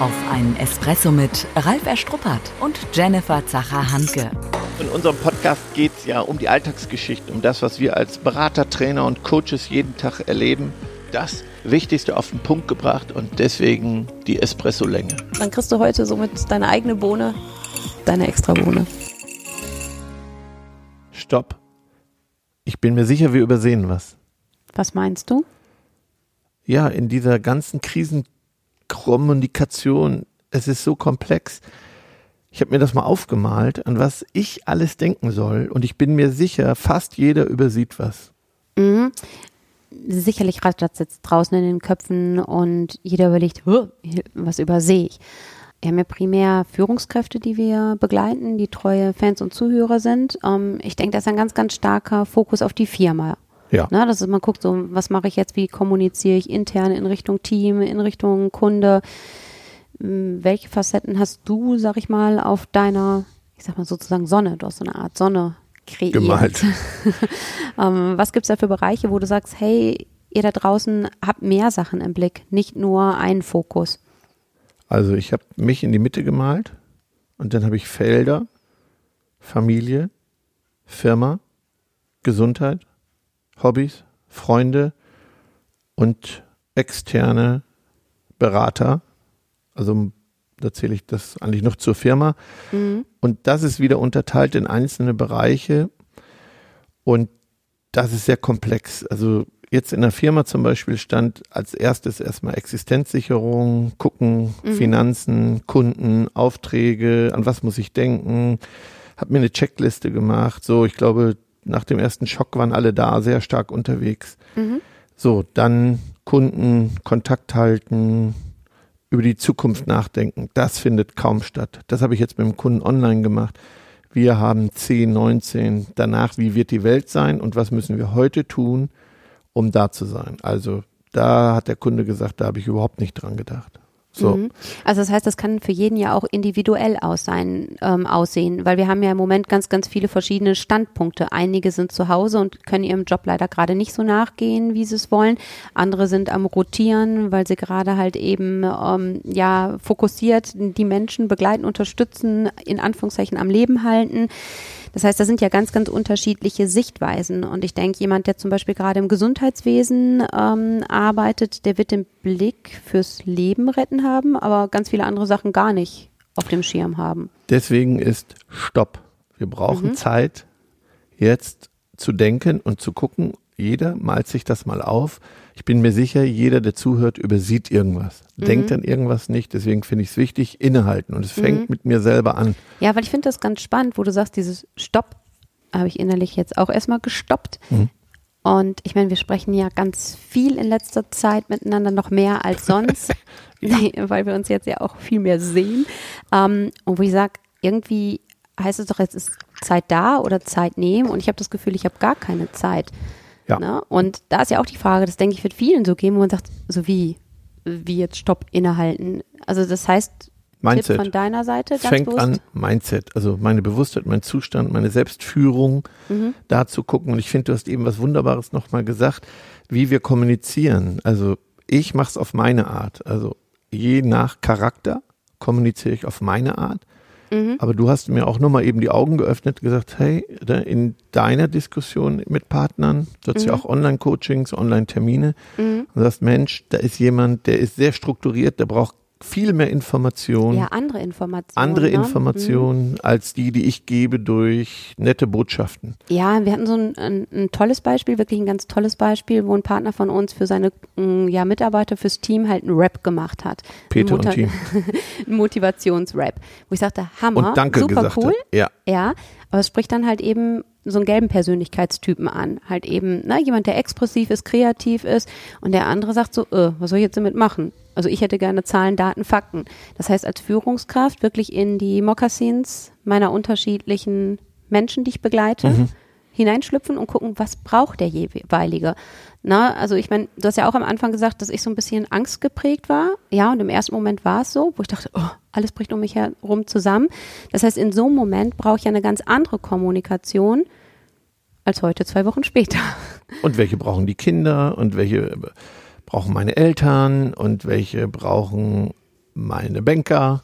Auf einen Espresso mit Ralf Erstruppert und Jennifer Zacher-Hanke. In unserem Podcast geht es ja um die Alltagsgeschichte, um das, was wir als Berater, Trainer und Coaches jeden Tag erleben. Das Wichtigste auf den Punkt gebracht und deswegen die Espresso-Länge. Dann kriegst du heute somit deine eigene Bohne, deine extra Bohne. Stopp. Ich bin mir sicher, wir übersehen was. Was meinst du? Ja, in dieser ganzen Krisenkommunikation, es ist so komplex. Ich habe mir das mal aufgemalt, an was ich alles denken soll. Und ich bin mir sicher, fast jeder übersieht was. Mhm. Sicherlich rattert jetzt draußen in den Köpfen und jeder überlegt, was übersehe ich. Wir haben ja primär Führungskräfte, die wir begleiten, die treue Fans und Zuhörer sind. Ähm, ich denke, da ist ein ganz, ganz starker Fokus auf die Firma. Ja. Na, dass man guckt, so, was mache ich jetzt, wie kommuniziere ich intern in Richtung Team, in Richtung Kunde. Hm, welche Facetten hast du, sag ich mal, auf deiner, ich sag mal sozusagen Sonne, du hast so eine Art Sonne kreiert. Gemalt. ähm, was gibt's da für Bereiche, wo du sagst, hey, ihr da draußen habt mehr Sachen im Blick, nicht nur einen Fokus? Also ich habe mich in die Mitte gemalt und dann habe ich Felder, Familie, Firma, Gesundheit, Hobbys, Freunde und externe Berater. Also da zähle ich das eigentlich noch zur Firma. Mhm. Und das ist wieder unterteilt in einzelne Bereiche. Und das ist sehr komplex. Also jetzt in der Firma zum Beispiel stand als erstes erstmal Existenzsicherung, gucken, Mhm. Finanzen, Kunden, Aufträge, an was muss ich denken. Hab mir eine Checkliste gemacht. So, ich glaube, nach dem ersten Schock waren alle da sehr stark unterwegs. Mhm. So, dann Kunden, Kontakt halten, über die Zukunft nachdenken. Das findet kaum statt. Das habe ich jetzt mit dem Kunden online gemacht. Wir haben 10, 19. Danach, wie wird die Welt sein und was müssen wir heute tun, um da zu sein? Also da hat der Kunde gesagt, da habe ich überhaupt nicht dran gedacht. So. Mhm. Also das heißt, das kann für jeden ja auch individuell aus sein, ähm, aussehen, weil wir haben ja im Moment ganz, ganz viele verschiedene Standpunkte. Einige sind zu Hause und können ihrem Job leider gerade nicht so nachgehen, wie sie es wollen. Andere sind am Rotieren, weil sie gerade halt eben ähm, ja fokussiert die Menschen begleiten, unterstützen, in Anführungszeichen am Leben halten. Das heißt, das sind ja ganz, ganz unterschiedliche Sichtweisen. Und ich denke, jemand, der zum Beispiel gerade im Gesundheitswesen ähm, arbeitet, der wird den Blick fürs Leben retten haben, aber ganz viele andere Sachen gar nicht auf dem Schirm haben. Deswegen ist Stopp. Wir brauchen Mhm. Zeit, jetzt zu denken und zu gucken. Jeder malt sich das mal auf. Ich bin mir sicher, jeder, der zuhört, übersieht irgendwas. Mhm. Denkt an irgendwas nicht. Deswegen finde ich es wichtig, innehalten. Und es fängt Mhm. mit mir selber an. Ja, weil ich finde das ganz spannend, wo du sagst, dieses Stopp habe ich innerlich jetzt auch erstmal gestoppt. Mhm. Und ich meine, wir sprechen ja ganz viel in letzter Zeit miteinander, noch mehr als sonst, weil wir uns jetzt ja auch viel mehr sehen. Ähm, und wo ich sage, irgendwie heißt es doch, jetzt ist Zeit da oder Zeit nehmen. Und ich habe das Gefühl, ich habe gar keine Zeit. Ja. Ne? Und da ist ja auch die Frage, das denke ich, wird vielen so geben, wo man sagt, so wie, wie jetzt Stopp innehalten. Also das heißt, Mindset. Tipp von deiner Seite, ganz fängt bewusst. an, Mindset, also meine Bewusstheit, mein Zustand, meine Selbstführung, Mhm. da zu gucken. Und ich finde, du hast eben was Wunderbares nochmal gesagt, wie wir kommunizieren. Also ich mache es auf meine Art. Also je nach Charakter kommuniziere ich auf meine Art. Mhm. Aber du hast mir auch nochmal eben die Augen geöffnet, gesagt, hey, da in deiner Diskussion mit Partnern, du hast ja Mhm. auch Online-Coachings, Online-Termine, Mhm. und sagst, Mensch, da ist jemand, der ist sehr strukturiert, der braucht viel mehr Informationen Ja, andere Informationen. andere ne? Informationen als die, die ich gebe durch nette Botschaften. Mhm. Ja, wir hatten so ein, ein, ein tolles Beispiel, wirklich ein ganz tolles Beispiel, wo ein Partner von uns für seine mm, ja, Mitarbeiter fürs Team halt einen Rap gemacht hat. Peter Ein und Team. ein Motivationsrap. Wo ich sagte, Hammer, Und Danke super gesagt cool. hat. Ja, Ja, aber es spricht dann halt eben so einen gelben Persönlichkeitstypen an. Halt eben, ne, jemand, der expressiv ist, kreativ ist und der andere sagt so, äh, was soll ich jetzt damit machen? Also ich hätte gerne Zahlen, Daten, Fakten. Das heißt, als Führungskraft wirklich in die Mokassins meiner unterschiedlichen Menschen, die ich begleite, Mhm. Hineinschlüpfen und gucken, was braucht der jeweilige. Na, also ich meine, du hast ja auch am Anfang gesagt, dass ich so ein bisschen angstgeprägt war. Ja, und im ersten Moment war es so, wo ich dachte, oh, alles bricht um mich herum zusammen. Das heißt, in so einem Moment brauche ich ja eine ganz andere Kommunikation als heute, zwei Wochen später. und welche brauchen die Kinder und welche brauchen meine Eltern und welche brauchen meine Banker.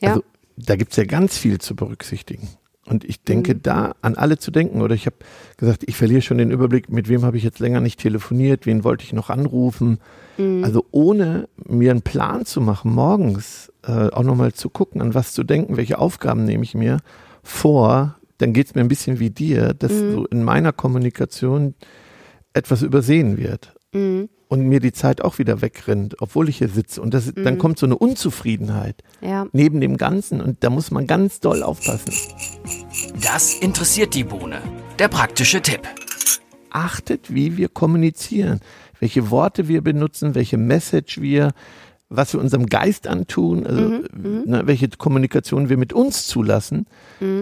Ja. Also da gibt's ja ganz viel zu berücksichtigen. Und ich denke, Mhm. da an alle zu denken. Oder ich habe gesagt, ich verliere schon den Überblick, mit wem habe ich jetzt länger nicht telefoniert, wen wollte ich noch anrufen. Mhm. Also ohne mir einen Plan zu machen, morgens äh, auch nochmal zu gucken, an was zu denken, welche Aufgaben nehme ich mir vor, dann geht's mir ein bisschen wie dir, dass Mhm. so in meiner Kommunikation etwas übersehen wird Mhm. Und mir die Zeit auch wieder wegrennt, obwohl ich hier sitze. Und das, dann Mhm. kommt so eine Unzufriedenheit Ja. neben dem Ganzen und da muss man ganz doll aufpassen. Das interessiert die Bohne. Der praktische Tipp. Achtet, wie wir kommunizieren, welche Worte wir benutzen, welche Message wir, was wir unserem Geist antun, also ne, welche Kommunikation wir mit uns zulassen.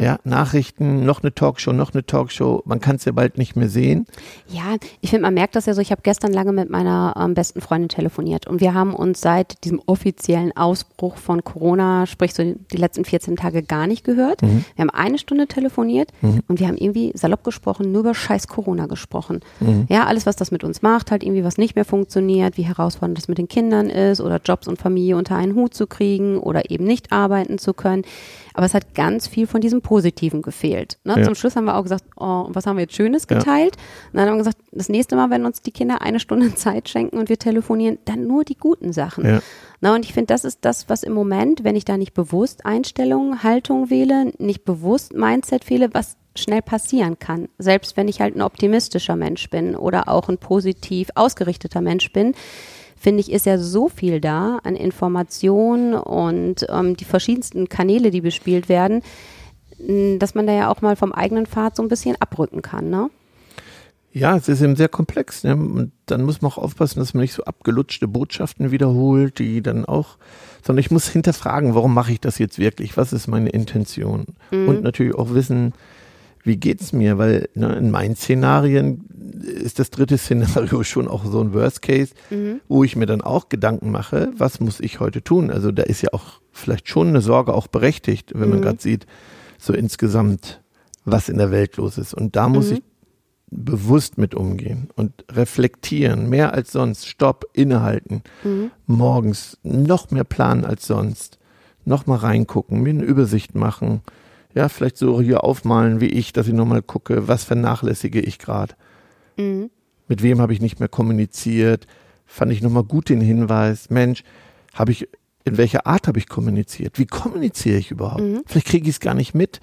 Ja, Nachrichten, noch eine Talkshow, noch eine Talkshow. Man kann es ja bald nicht mehr sehen. Ja, ich finde, man merkt das ja so. Ich habe gestern lange mit meiner ähm, besten Freundin telefoniert und wir haben uns seit diesem offiziellen Ausbruch von Corona, sprich so die letzten 14 Tage, gar nicht gehört. Wir haben eine Stunde telefoniert und wir haben irgendwie salopp gesprochen, nur über scheiß Corona gesprochen. Ja, alles, was das mit uns macht, halt irgendwie was nicht mehr funktioniert, wie herausfordernd das mit den Kindern ist oder Jobs und Familie unter einen Hut zu kriegen oder eben nicht arbeiten zu können. Aber es hat ganz viel von diesem Positiven gefehlt. Ne? Ja. Zum Schluss haben wir auch gesagt, oh, was haben wir jetzt Schönes Ja. geteilt? Und dann haben wir gesagt, das nächste Mal, wenn uns die Kinder eine Stunde Zeit schenken und wir telefonieren, dann nur die guten Sachen. Ja. Na, und ich finde, das ist das, was im Moment, wenn ich da nicht bewusst Einstellungen, Haltung wähle, nicht bewusst Mindset wähle, was schnell passieren kann. Selbst wenn ich halt ein optimistischer Mensch bin oder auch ein positiv ausgerichteter Mensch bin, finde ich, ist ja so viel da an Informationen und ähm, die verschiedensten Kanäle, die bespielt werden, dass man da ja auch mal vom eigenen Pfad so ein bisschen abrücken kann, ne? Ja, es ist eben sehr komplex. Ne? Und dann muss man auch aufpassen, dass man nicht so abgelutschte Botschaften wiederholt, die dann auch, sondern ich muss hinterfragen, warum mache ich das jetzt wirklich? Was ist meine Intention? Und natürlich auch wissen, wie geht's mir? Weil ne, in meinen Szenarien ist das dritte Szenario schon auch so ein Worst Case, wo ich mir dann auch Gedanken mache, was muss ich heute tun? Also da ist ja auch vielleicht schon eine Sorge auch berechtigt, wenn man gerade sieht, so insgesamt, was in der Welt los ist. Und da muss ich bewusst mit umgehen und reflektieren, mehr als sonst, Stopp, innehalten, morgens noch mehr planen als sonst, noch mal reingucken, mir eine Übersicht machen, ja, vielleicht so hier aufmalen wie ich, dass ich nochmal gucke, was vernachlässige ich gerade, mit wem habe ich nicht mehr kommuniziert, fand ich nochmal gut den Hinweis, Mensch, habe ich, in welcher Art habe ich kommuniziert, wie kommuniziere ich überhaupt, vielleicht kriege ich es gar nicht mit,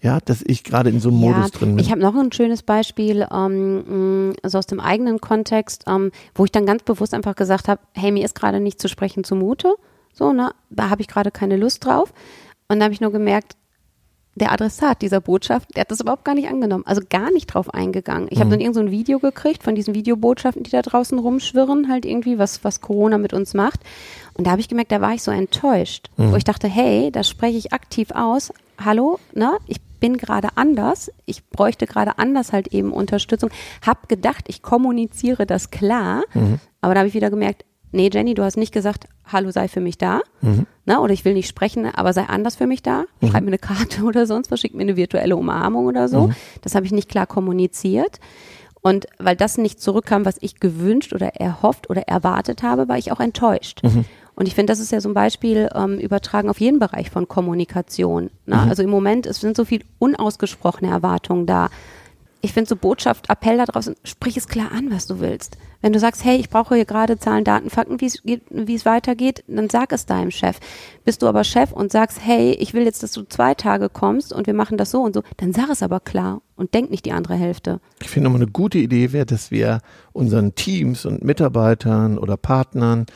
ja, dass ich gerade in so einem Modus drin bin. Ich habe noch ein schönes Beispiel, ähm, also aus dem eigenen Kontext, ähm, wo ich dann ganz bewusst einfach gesagt habe, hey, mir ist gerade nicht zu sprechen zumute, so, ne, da habe ich gerade keine Lust drauf. Und da habe ich nur gemerkt, der Adressat dieser Botschaft, der hat das überhaupt gar nicht angenommen, also gar nicht drauf eingegangen. Ich habe dann irgend so ein Video gekriegt von diesen Videobotschaften, die da draußen rumschwirren, halt irgendwie, was, was Corona mit uns macht. Und da habe ich gemerkt, da war ich so enttäuscht, wo ich dachte, hey, das spreche ich aktiv aus. Hallo, ne? Ich bin gerade anders. Ich bräuchte gerade anders halt eben Unterstützung. Hab gedacht, ich kommuniziere das klar, aber da habe ich wieder gemerkt, nee, Jenny, du hast nicht gesagt, hallo, sei für mich da. Ne? Oder ich will nicht sprechen, aber sei anders für mich da. Schreib mir eine Karte oder sonst was, schick mir eine virtuelle Umarmung oder so. Das habe ich nicht klar kommuniziert. Und weil das nicht zurückkam, was ich gewünscht oder erhofft oder erwartet habe, war ich auch enttäuscht. Und ich finde, das ist ja so ein Beispiel ähm, übertragen auf jeden Bereich von Kommunikation. Ne? Also im Moment, es sind so viel unausgesprochene Erwartungen da. Ich finde so Botschaft, Appell da draußen, sprich es klar an, was du willst. Wenn du sagst, hey, ich brauche hier gerade Zahlen, Daten, Fakten, wie es weitergeht, dann sag es deinem Chef. Bist du aber Chef und sagst, hey, ich will jetzt, dass du zwei Tage kommst und wir machen das so und so, dann sag es aber klar und denk nicht die andere Hälfte. Ich finde nochmal eine gute Idee wäre, dass wir unseren Teams und Mitarbeitern oder Partnern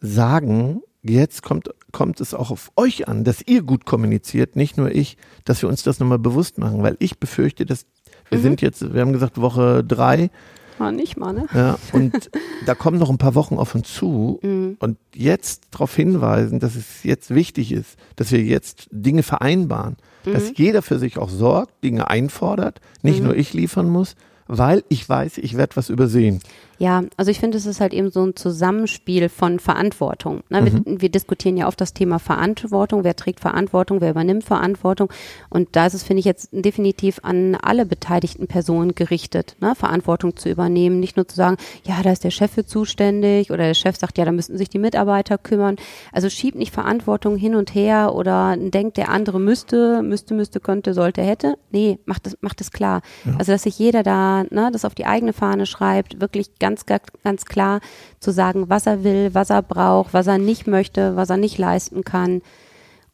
sagen, jetzt kommt, kommt es auch auf euch an, dass ihr gut kommuniziert, nicht nur ich, dass wir uns das nochmal bewusst machen, weil ich befürchte, dass wir sind jetzt, wir haben gesagt Woche drei, Mal nicht mal, ne? ja, und da kommen noch ein paar Wochen auf uns zu und jetzt darauf hinweisen, dass es jetzt wichtig ist, dass wir jetzt Dinge vereinbaren, dass jeder für sich auch sorgt, Dinge einfordert, nicht nur ich liefern muss, weil ich weiß, ich werde was übersehen. Ja, also ich finde, es ist halt eben so ein Zusammenspiel von Verantwortung. Ne? Mhm. Wir, wir, diskutieren ja oft das Thema Verantwortung. Wer trägt Verantwortung? Wer übernimmt Verantwortung? Und da ist es, finde ich, jetzt definitiv an alle beteiligten Personen gerichtet, ne? Verantwortung zu übernehmen. Nicht nur zu sagen, ja, da ist der Chef für zuständig oder der Chef sagt, ja, da müssten sich die Mitarbeiter kümmern. Also schiebt nicht Verantwortung hin und her oder denkt, der andere müsste, müsste, müsste, könnte, sollte, hätte. Nee, macht es, macht es klar. Ja. Also, dass sich jeder da, ne, das auf die eigene Fahne schreibt, wirklich ganz, ganz klar zu sagen, was er will, was er braucht, was er nicht möchte, was er nicht leisten kann,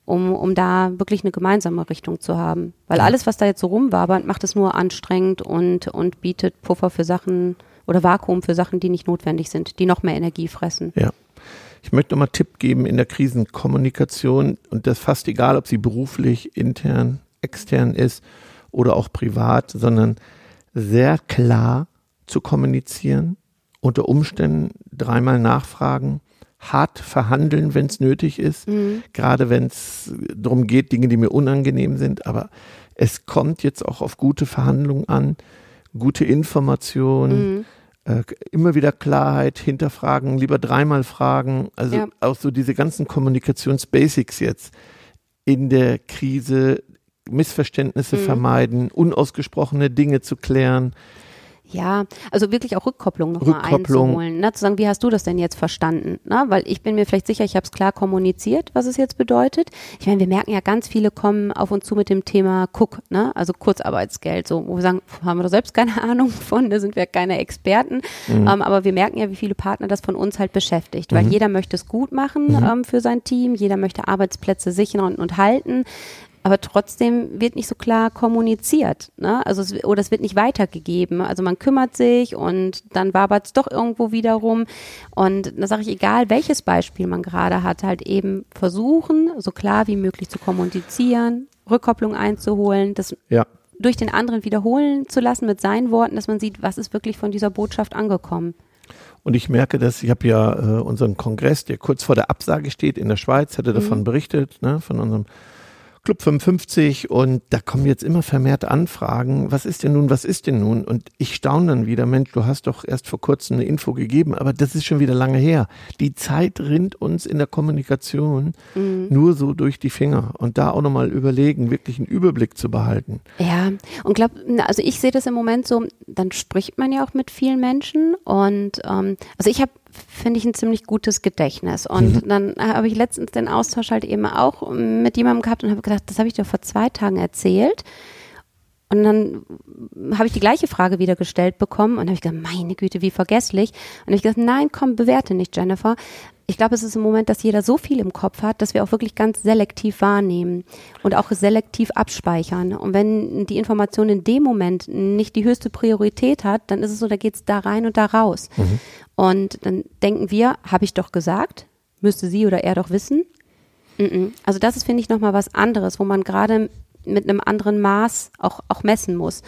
um, um da wirklich eine gemeinsame Richtung zu haben. Weil alles, was da jetzt so rumwabert, macht es nur anstrengend und, und bietet Puffer für Sachen oder Vakuum für Sachen, die nicht notwendig sind, die noch mehr Energie fressen. Ja. Ich möchte nochmal Tipp geben in der Krisenkommunikation und das fast egal, ob sie beruflich, intern, extern ist oder auch privat, sondern sehr klar zu kommunizieren, unter Umständen dreimal nachfragen, hart verhandeln, wenn es nötig ist, mhm. gerade wenn es darum geht, Dinge, die mir unangenehm sind. Aber es kommt jetzt auch auf gute Verhandlungen an, gute Informationen, mhm. äh, immer wieder Klarheit, hinterfragen, lieber dreimal fragen. Also ja. auch so diese ganzen Kommunikationsbasics jetzt in der Krise, Missverständnisse mhm. vermeiden, unausgesprochene Dinge zu klären. Ja, also wirklich auch Rückkopplung nochmal einzuholen. Ne? Zu sagen, wie hast du das denn jetzt verstanden? Ne? Weil ich bin mir vielleicht sicher, ich habe es klar kommuniziert, was es jetzt bedeutet. Ich meine, wir merken ja, ganz viele kommen auf uns zu mit dem Thema Cook, ne? also Kurzarbeitsgeld, so, wo wir sagen, haben wir doch selbst keine Ahnung von, da sind wir keine Experten. Mhm. Ähm, aber wir merken ja, wie viele Partner das von uns halt beschäftigt, weil mhm. jeder möchte es gut machen mhm. ähm, für sein Team, jeder möchte Arbeitsplätze sichern und, und halten aber trotzdem wird nicht so klar kommuniziert, ne? Also es, oder es wird nicht weitergegeben. Also man kümmert sich und dann wabert es doch irgendwo wieder rum. Und da sage ich, egal welches Beispiel man gerade hat, halt eben versuchen, so klar wie möglich zu kommunizieren, Rückkopplung einzuholen, das ja. durch den anderen wiederholen zu lassen mit seinen Worten, dass man sieht, was ist wirklich von dieser Botschaft angekommen. Und ich merke dass ich habe ja äh, unseren Kongress, der kurz vor der Absage steht in der Schweiz, hatte davon mhm. berichtet, ne, von unserem Club 55 und da kommen jetzt immer vermehrt Anfragen. Was ist denn nun, was ist denn nun? Und ich staune dann wieder, Mensch, du hast doch erst vor kurzem eine Info gegeben, aber das ist schon wieder lange her. Die Zeit rinnt uns in der Kommunikation mhm. nur so durch die Finger und da auch nochmal überlegen, wirklich einen Überblick zu behalten. Ja, und glaub, also ich sehe das im Moment so, dann spricht man ja auch mit vielen Menschen und ähm, also ich habe finde ich ein ziemlich gutes Gedächtnis. Und mhm. dann habe ich letztens den Austausch halt eben auch mit jemandem gehabt und habe gedacht, das habe ich dir vor zwei Tagen erzählt. Und dann habe ich die gleiche Frage wieder gestellt bekommen und habe ich gedacht, meine Güte, wie vergesslich. Und habe ich gesagt, nein, komm, bewerte nicht, Jennifer ich glaube, es ist im Moment, dass jeder so viel im Kopf hat, dass wir auch wirklich ganz selektiv wahrnehmen und auch selektiv abspeichern. Und wenn die Information in dem Moment nicht die höchste Priorität hat, dann ist es so, da geht es da rein und da raus. Mhm. Und dann denken wir, habe ich doch gesagt, müsste sie oder er doch wissen. Also das ist, finde ich, nochmal was anderes, wo man gerade mit einem anderen Maß auch, auch messen muss.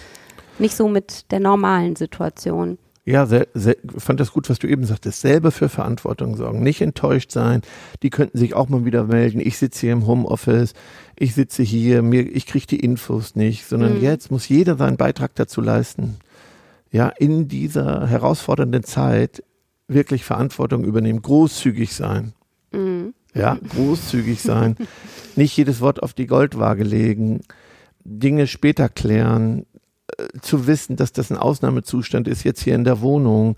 Nicht so mit der normalen Situation. Ja, sehr, sehr, fand das gut, was du eben sagtest. Selber für Verantwortung sorgen, nicht enttäuscht sein. Die könnten sich auch mal wieder melden. Ich sitze hier im Homeoffice, ich sitze hier, mir, ich kriege die Infos nicht, sondern mhm. jetzt muss jeder seinen Beitrag dazu leisten. Ja, in dieser herausfordernden Zeit wirklich Verantwortung übernehmen, großzügig sein. Mhm. Ja, großzügig sein. nicht jedes Wort auf die Goldwaage legen, Dinge später klären, zu wissen, dass das ein Ausnahmezustand ist, jetzt hier in der Wohnung,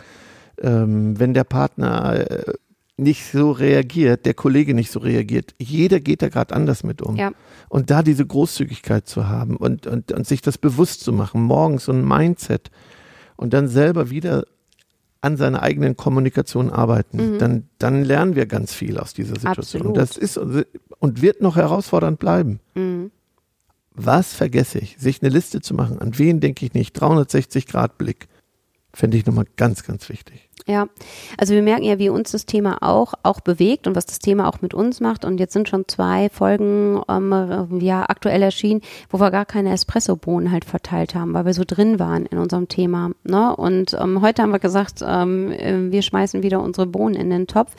ähm, wenn der Partner äh, nicht so reagiert, der Kollege nicht so reagiert. Jeder geht da gerade anders mit um. Ja. Und da diese Großzügigkeit zu haben und, und, und sich das bewusst zu machen, morgens so ein Mindset und dann selber wieder an seiner eigenen Kommunikation arbeiten, mhm. dann, dann lernen wir ganz viel aus dieser Situation. Absolut. Das ist und wird noch herausfordernd bleiben. Mhm was vergesse ich? Sich eine Liste zu machen, an wen denke ich nicht, 360 Grad Blick, finde ich nochmal ganz, ganz wichtig. Ja, also wir merken ja, wie uns das Thema auch, auch bewegt und was das Thema auch mit uns macht. Und jetzt sind schon zwei Folgen ähm, ja aktuell erschienen, wo wir gar keine Espresso-Bohnen halt verteilt haben, weil wir so drin waren in unserem Thema. Ne? Und ähm, heute haben wir gesagt, ähm, äh, wir schmeißen wieder unsere Bohnen in den Topf,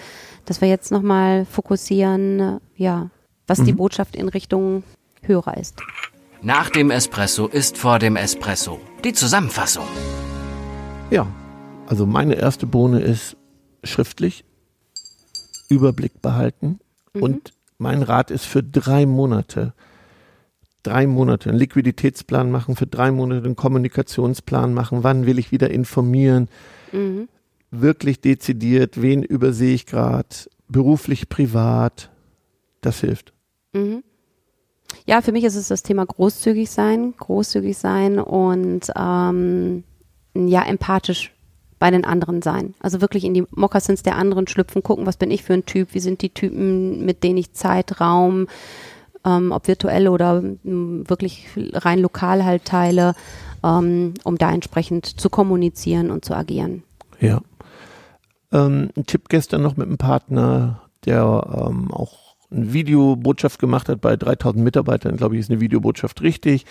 dass wir jetzt nochmal fokussieren, ja, was mhm. die Botschaft in Richtung Hörer ist. Nach dem Espresso ist vor dem Espresso die Zusammenfassung. Ja, also meine erste Bohne ist schriftlich, Überblick behalten Mhm. und mein Rat ist für drei Monate, drei Monate einen Liquiditätsplan machen, für drei Monate einen Kommunikationsplan machen, wann will ich wieder informieren, Mhm. wirklich dezidiert, wen übersehe ich gerade, beruflich, privat, das hilft. Mhm. Ja, für mich ist es das Thema großzügig sein, großzügig sein und ähm, ja, empathisch bei den anderen sein. Also wirklich in die Mokassins der anderen schlüpfen, gucken, was bin ich für ein Typ, wie sind die Typen, mit denen ich Zeit, Raum, ähm, ob virtuell oder m, wirklich rein lokal halt teile, ähm, um da entsprechend zu kommunizieren und zu agieren. Ja. Ähm, ein Tipp gestern noch mit einem Partner, der ähm, auch eine Videobotschaft gemacht hat bei 3000 Mitarbeitern, glaube ich, ist eine Videobotschaft richtig.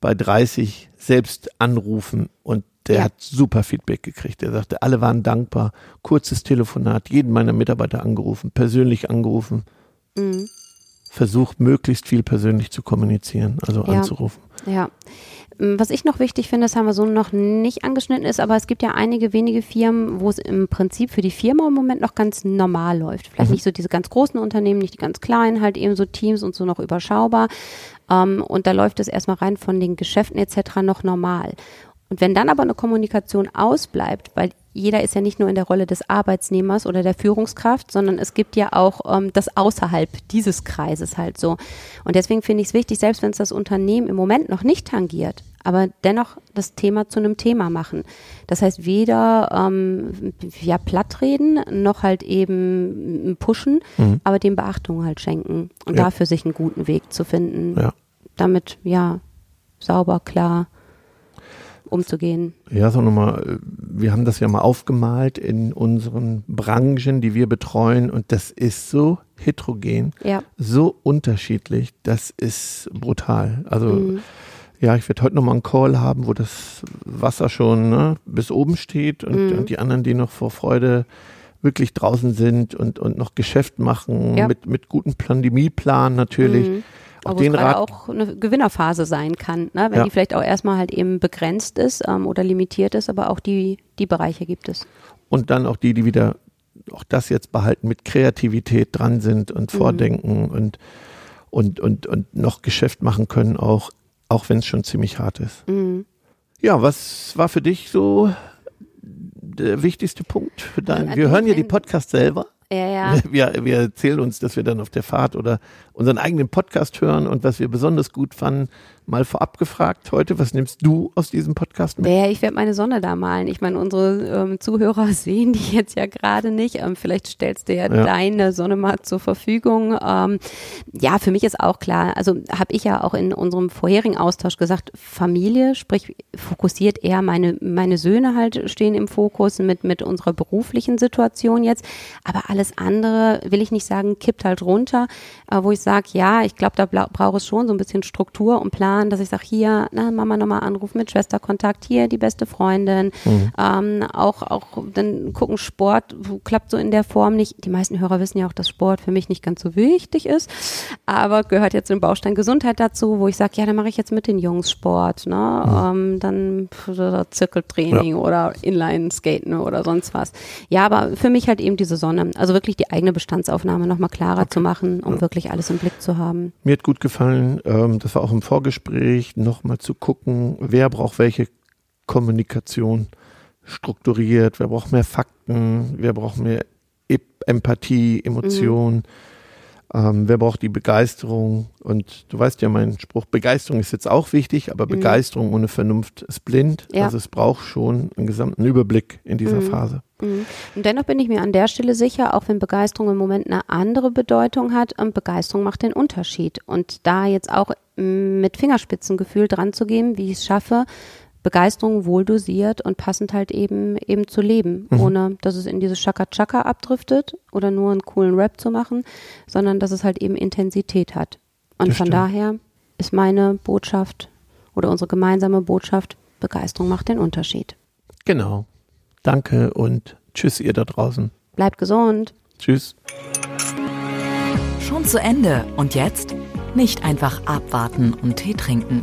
Bei 30 selbst anrufen und der Ja. hat super Feedback gekriegt. Der sagte, alle waren dankbar. Kurzes Telefonat, jeden meiner Mitarbeiter angerufen, persönlich angerufen. Mhm. Versucht möglichst viel persönlich zu kommunizieren, also Ja. anzurufen. Ja. Ähm, Was ich noch wichtig finde, das haben wir so noch nicht angeschnitten ist, aber es gibt ja einige wenige Firmen, wo es im Prinzip für die Firma im Moment noch ganz normal läuft. Vielleicht Mhm. nicht so diese ganz großen Unternehmen, nicht die ganz kleinen, halt eben so Teams und so noch überschaubar. Ähm, und da läuft es erstmal rein von den Geschäften etc. noch normal. Und wenn dann aber eine Kommunikation ausbleibt, weil jeder ist ja nicht nur in der Rolle des Arbeitsnehmers oder der Führungskraft, sondern es gibt ja auch ähm, das außerhalb dieses Kreises halt so. Und deswegen finde ich es wichtig, selbst wenn es das Unternehmen im Moment noch nicht tangiert, aber dennoch das Thema zu einem Thema machen. Das heißt, weder ähm, ja plattreden, noch halt eben pushen, Mhm. aber dem Beachtung halt schenken und Ja. dafür sich einen guten Weg zu finden, Ja. damit ja sauber, klar umzugehen. Ja, sag nochmal, wir haben das ja mal aufgemalt in unseren Branchen, die wir betreuen und das ist so heterogen, Ja. so unterschiedlich, das ist brutal. Also Mhm. ja, ich werde heute nochmal einen Call haben, wo das Wasser schon ne, bis oben steht und, Mhm. und die anderen, die noch vor Freude wirklich draußen sind und, und noch Geschäft machen Ja. mit, mit gutem Pandemieplan natürlich. Mhm. Auch den es gerade Rat, auch eine Gewinnerphase sein kann, ne? wenn Ja. die vielleicht auch erstmal halt eben begrenzt ist ähm, oder limitiert ist, aber auch die, die Bereiche gibt es. und dann auch die, die wieder auch das jetzt behalten, mit Kreativität dran sind und Mhm. vordenken und, und, und, und noch Geschäft machen können, auch, auch wenn es schon ziemlich hart ist. Mhm. Ja, was war für dich so der wichtigste Punkt für deinen? An Wir hören ja die Podcasts selber. Ja, ja. Wir, wir erzählen uns, dass wir dann auf der Fahrt oder unseren eigenen Podcast hören und was wir besonders gut fanden, mal vorab gefragt heute, was nimmst du aus diesem Podcast mit? Ja, ich werde meine Sonne da malen. Ich meine, unsere ähm, Zuhörer sehen die jetzt ja gerade nicht. Ähm, vielleicht stellst du ja, Ja. deine Sonne mal zur Verfügung. Ähm, ja, für mich ist auch klar, also habe ich ja auch in unserem vorherigen Austausch gesagt, Familie, sprich fokussiert eher meine, meine Söhne halt stehen im Fokus mit, mit unserer beruflichen Situation jetzt. Aber alles andere, will ich nicht sagen, kippt halt runter, äh, wo ich sage, ja, ich glaube, da braucht es schon so ein bisschen Struktur und Plan, dass ich sage, hier, na, Mama nochmal anrufen mit Schwesterkontakt, hier die beste Freundin, ähm, auch, auch dann gucken, Sport klappt so in der Form nicht. Die meisten Hörer wissen ja auch, dass Sport für mich nicht ganz so wichtig ist, aber gehört jetzt im Baustein Gesundheit dazu, wo ich sage, ja, dann mache ich jetzt mit den Jungs Sport, ne? Ähm, dann Zirkeltraining oder Inline-Skaten oder sonst was. Ja, aber für mich halt eben diese Sonne, also wirklich die eigene Bestandsaufnahme nochmal klarer zu machen, um wirklich alles im Blick zu haben. Mir hat gut gefallen, ähm, das war auch im Vorgespräch, nochmal zu gucken, wer braucht welche Kommunikation strukturiert, wer braucht mehr Fakten, wer braucht mehr E- Empathie, Emotion, ähm, wer braucht die Begeisterung. Und du weißt ja, mein Spruch, Begeisterung ist jetzt auch wichtig, aber Begeisterung ohne Vernunft ist blind. Ja. Also es braucht schon einen gesamten Überblick in dieser Mhm. Phase. Mhm. Und dennoch bin ich mir an der Stelle sicher, auch wenn Begeisterung im Moment eine andere Bedeutung hat, ähm, Begeisterung macht den Unterschied. Und da jetzt auch ähm, mit Fingerspitzengefühl dran zu gehen, wie ich es schaffe, Begeisterung wohl dosiert und passend halt eben eben zu leben, Mhm. ohne dass es in dieses Chaka-Chaka abdriftet oder nur einen coolen Rap zu machen, sondern dass es halt eben Intensität hat. Und Das von stimmt. daher ist meine Botschaft oder unsere gemeinsame Botschaft, Begeisterung macht den Unterschied. Genau. Danke und tschüss ihr da draußen. Bleibt gesund. Tschüss. Schon zu Ende. Und jetzt? Nicht einfach abwarten und Tee trinken.